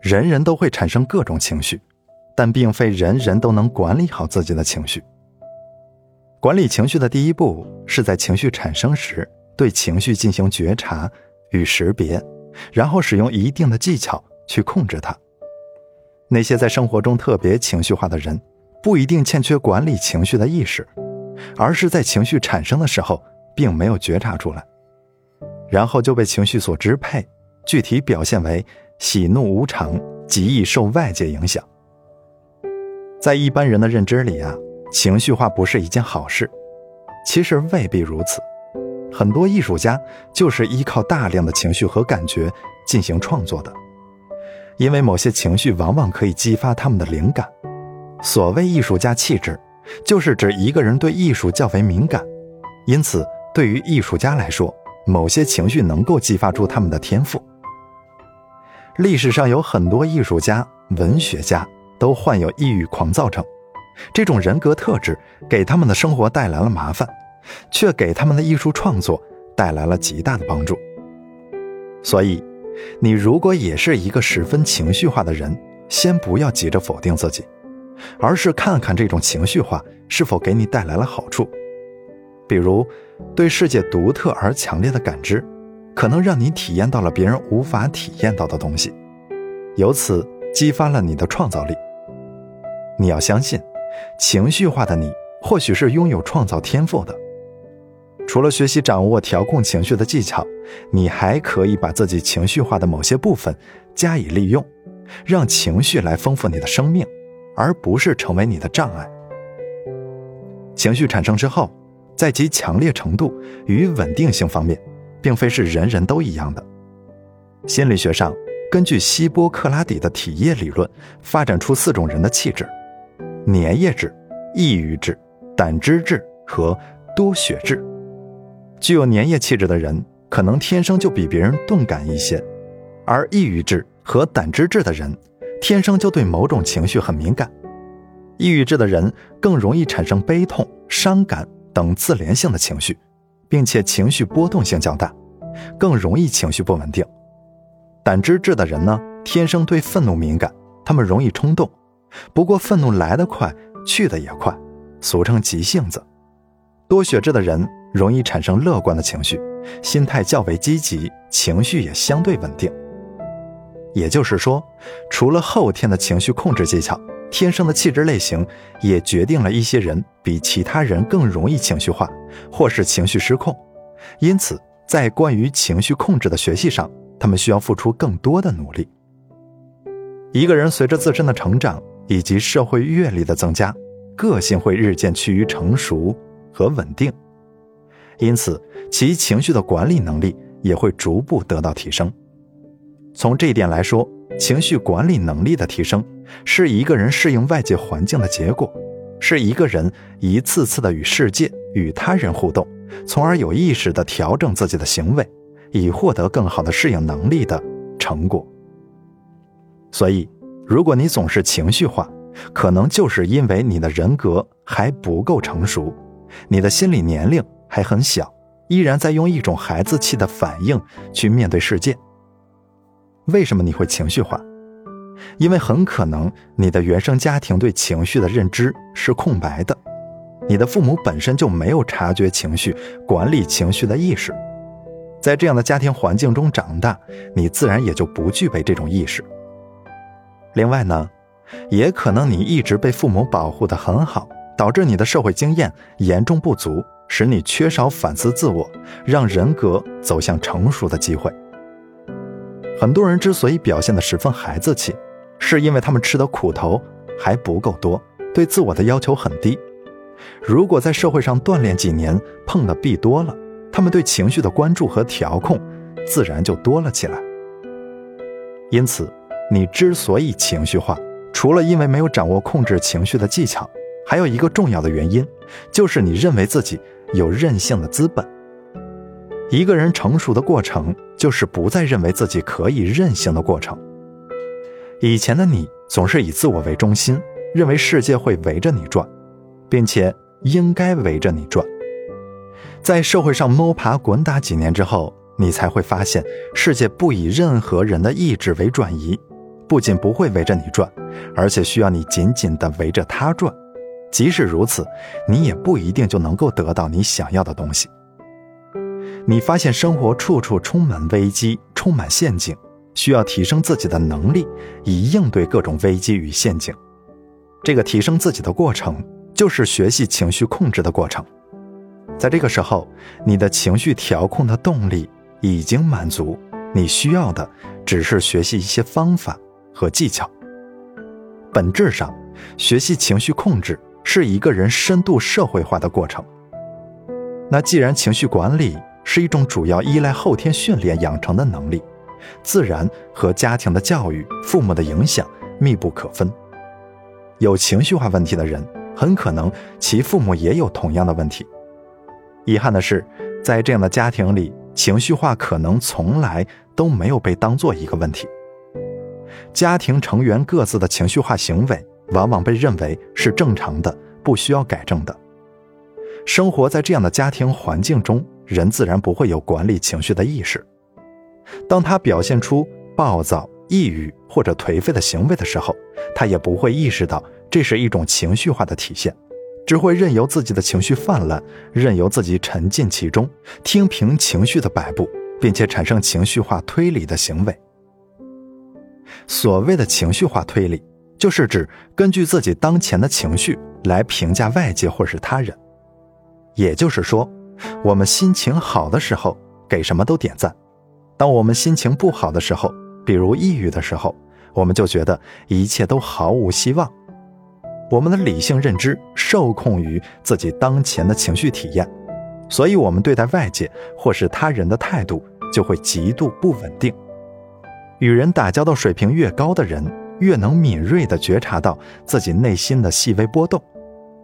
人人都会产生各种情绪，但并非人人都能管理好自己的情绪。管理情绪的第一步是在情绪产生时对情绪进行觉察与识别，然后使用一定的技巧去控制它。那些在生活中特别情绪化的人，不一定欠缺管理情绪的意识，而是在情绪产生的时候并没有觉察出来，然后就被情绪所支配，具体表现为喜怒无常，极易受外界影响。在一般人的认知里啊。情绪化不是一件好事，其实未必如此。很多艺术家就是依靠大量的情绪和感觉进行创作的，因为某些情绪往往可以激发他们的灵感。所谓艺术家气质，就是指一个人对艺术较为敏感，因此对于艺术家来说，某些情绪能够激发出他们的天赋。历史上有很多艺术家、文学家都患有抑郁狂躁症。这种人格特质给他们的生活带来了麻烦，却给他们的艺术创作带来了极大的帮助。所以，你如果也是一个十分情绪化的人，先不要急着否定自己，而是看看这种情绪化是否给你带来了好处。比如，对世界独特而强烈的感知，可能让你体验到了别人无法体验到的东西，由此激发了你的创造力。你要相信。情绪化的你，或许是拥有创造天赋的。除了学习掌握调控情绪的技巧，你还可以把自己情绪化的某些部分加以利用，让情绪来丰富你的生命，而不是成为你的障碍。情绪产生之后，在其强烈程度与稳定性方面，并非是人人都一样的。心理学上，根据希波克拉底的体液理论，发展出四种人的气质。粘液质、抑郁质、胆汁质和多血质。具有粘液气质的人，可能天生就比别人钝感一些；而抑郁质和胆汁质的人，天生就对某种情绪很敏感。抑郁质的人更容易产生悲痛、伤感等自怜性的情绪，并且情绪波动性较大，更容易情绪不稳定。胆汁质的人呢，天生对愤怒敏感，他们容易冲动。不过，愤怒来得快，去得也快，俗称急性子。多血质的人容易产生乐观的情绪，心态较为积极，情绪也相对稳定。也就是说，除了后天的情绪控制技巧，天生的气质类型也决定了一些人比其他人更容易情绪化，或是情绪失控。因此，在关于情绪控制的学习上，他们需要付出更多的努力。一个人随着自身的成长，以及社会阅历的增加，个性会日渐趋于成熟和稳定，因此其情绪的管理能力也会逐步得到提升。从这一点来说，情绪管理能力的提升是一个人适应外界环境的结果，是一个人一次次的与世界与他人互动，从而有意识的调整自己的行为，以获得更好的适应能力的成果。所以。如果你总是情绪化，可能就是因为你的人格还不够成熟，你的心理年龄还很小，依然在用一种孩子气的反应去面对世界。为什么你会情绪化？因为很可能你的原生家庭对情绪的认知是空白的，你的父母本身就没有察觉情绪、管理情绪的意识，在这样的家庭环境中长大，你自然也就不具备这种意识。另外呢，也可能你一直被父母保护得很好，导致你的社会经验严重不足，使你缺少反思自我，让人格走向成熟的机会。很多人之所以表现得十分孩子气，是因为他们吃的苦头还不够多，对自我的要求很低。如果在社会上锻炼几年，碰的壁多了，他们对情绪的关注和调控自然就多了起来。因此。你之所以情绪化，除了因为没有掌握控制情绪的技巧，还有一个重要的原因，就是你认为自己有任性的资本。一个人成熟的过程，就是不再认为自己可以任性的过程。以前的你总是以自我为中心，认为世界会围着你转，并且应该围着你转。在社会上摸爬滚打几年之后，你才会发现，世界不以任何人的意志为转移。不仅不会围着你转，而且需要你紧紧地围着它转。即使如此，你也不一定就能够得到你想要的东西。你发现生活处处充满危机，充满陷阱，需要提升自己的能力，以应对各种危机与陷阱。这个提升自己的过程，就是学习情绪控制的过程。在这个时候，你的情绪调控的动力已经满足，你需要的只是学习一些方法和技巧。本质上，学习情绪控制是一个人深度社会化的过程。那既然情绪管理是一种主要依赖后天训练养成的能力，自然和家庭的教育、父母的影响密不可分。有情绪化问题的人，很可能其父母也有同样的问题。遗憾的是，在这样的家庭里，情绪化可能从来都没有被当做一个问题。家庭成员各自的情绪化行为，往往被认为是正常的，不需要改正的。生活在这样的家庭环境中，人自然不会有管理情绪的意识。当他表现出暴躁、抑郁或者颓废的行为的时候，他也不会意识到这是一种情绪化的体现，只会任由自己的情绪泛滥，任由自己沉浸其中，听凭情绪的摆布，并且产生情绪化推理的行为。所谓的情绪化推理，就是指根据自己当前的情绪来评价外界或是他人。也就是说，我们心情好的时候给什么都点赞，当我们心情不好的时候，比如抑郁的时候，我们就觉得一切都毫无希望。我们的理性认知受控于自己当前的情绪体验，所以我们对待外界或是他人的态度就会极度不稳定。与人打交道水平越高的人，越能敏锐地觉察到自己内心的细微波动。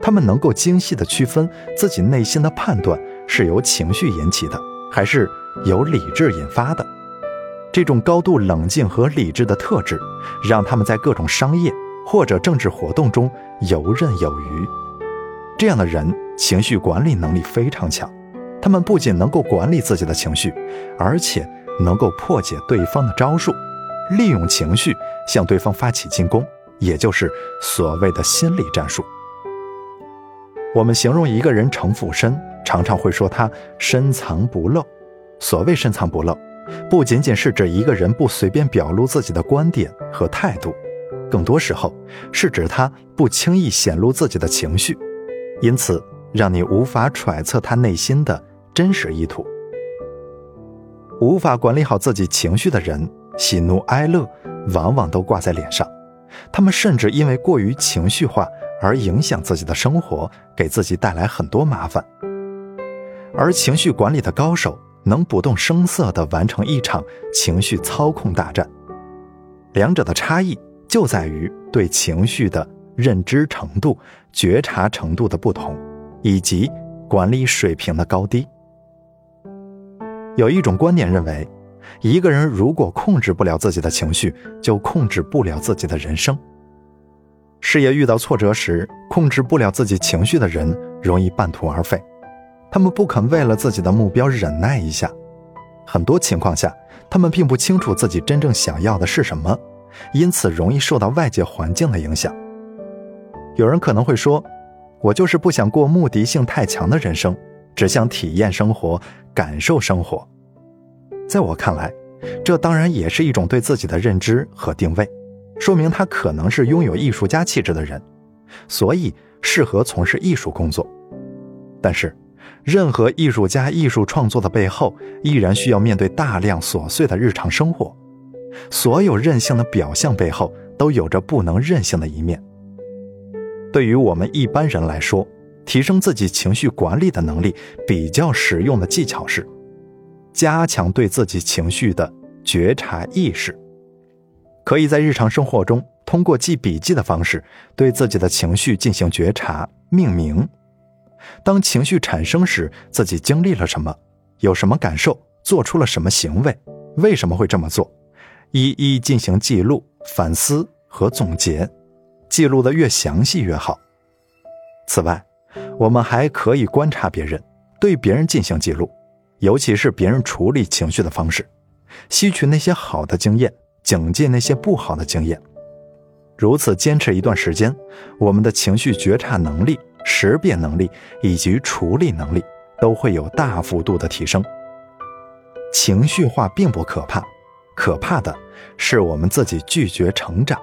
他们能够精细地区分自己内心的判断是由情绪引起的，还是由理智引发的。这种高度冷静和理智的特质，让他们在各种商业或者政治活动中游刃有余。这样的人情绪管理能力非常强，他们不仅能够管理自己的情绪，而且能够破解对方的招数，利用情绪向对方发起进攻，也就是所谓的心理战术。我们形容一个人城府深，常常会说他深藏不露。所谓深藏不露，不仅仅是指一个人不随便表露自己的观点和态度，更多时候是指他不轻易显露自己的情绪，因此让你无法揣测他内心的真实意图。无法管理好自己情绪的人，喜怒哀乐往往都挂在脸上，他们甚至因为过于情绪化。而影响自己的生活，给自己带来很多麻烦。而情绪管理的高手能不动声色地完成一场情绪操控大战。两者的差异就在于对情绪的认知程度、觉察程度的不同，以及管理水平的高低。有一种观点认为，一个人如果控制不了自己的情绪，就控制不了自己的人生。事业遇到挫折时，控制不了自己情绪的人容易半途而废。他们不肯为了自己的目标忍耐一下。很多情况下，他们并不清楚自己真正想要的是什么，因此容易受到外界环境的影响。有人可能会说：“我就是不想过目的性太强的人生，只想体验生活，感受生活。”在我看来，这当然也是一种对自己的认知和定位。说明他可能是拥有艺术家气质的人，所以适合从事艺术工作。但是，任何艺术家艺术创作的背后，依然需要面对大量琐碎的日常生活。所有任性的表象背后，都有着不能任性的一面。对于我们一般人来说，提升自己情绪管理的能力，比较实用的技巧是，加强对自己情绪的觉察意识。可以在日常生活中通过记笔记的方式，对自己的情绪进行觉察、命名。当情绪产生时，自己经历了什么，有什么感受，做出了什么行为，为什么会这么做，一一进行记录、反思和总结。记录的越详细越好。此外，我们还可以观察别人，对别人进行记录，尤其是别人处理情绪的方式，吸取那些好的经验。警戒那些不好的经验。如此坚持一段时间，我们的情绪觉察能力、识别能力以及处理能力都会有大幅度的提升。情绪化并不可怕，可怕的是我们自己拒绝成长。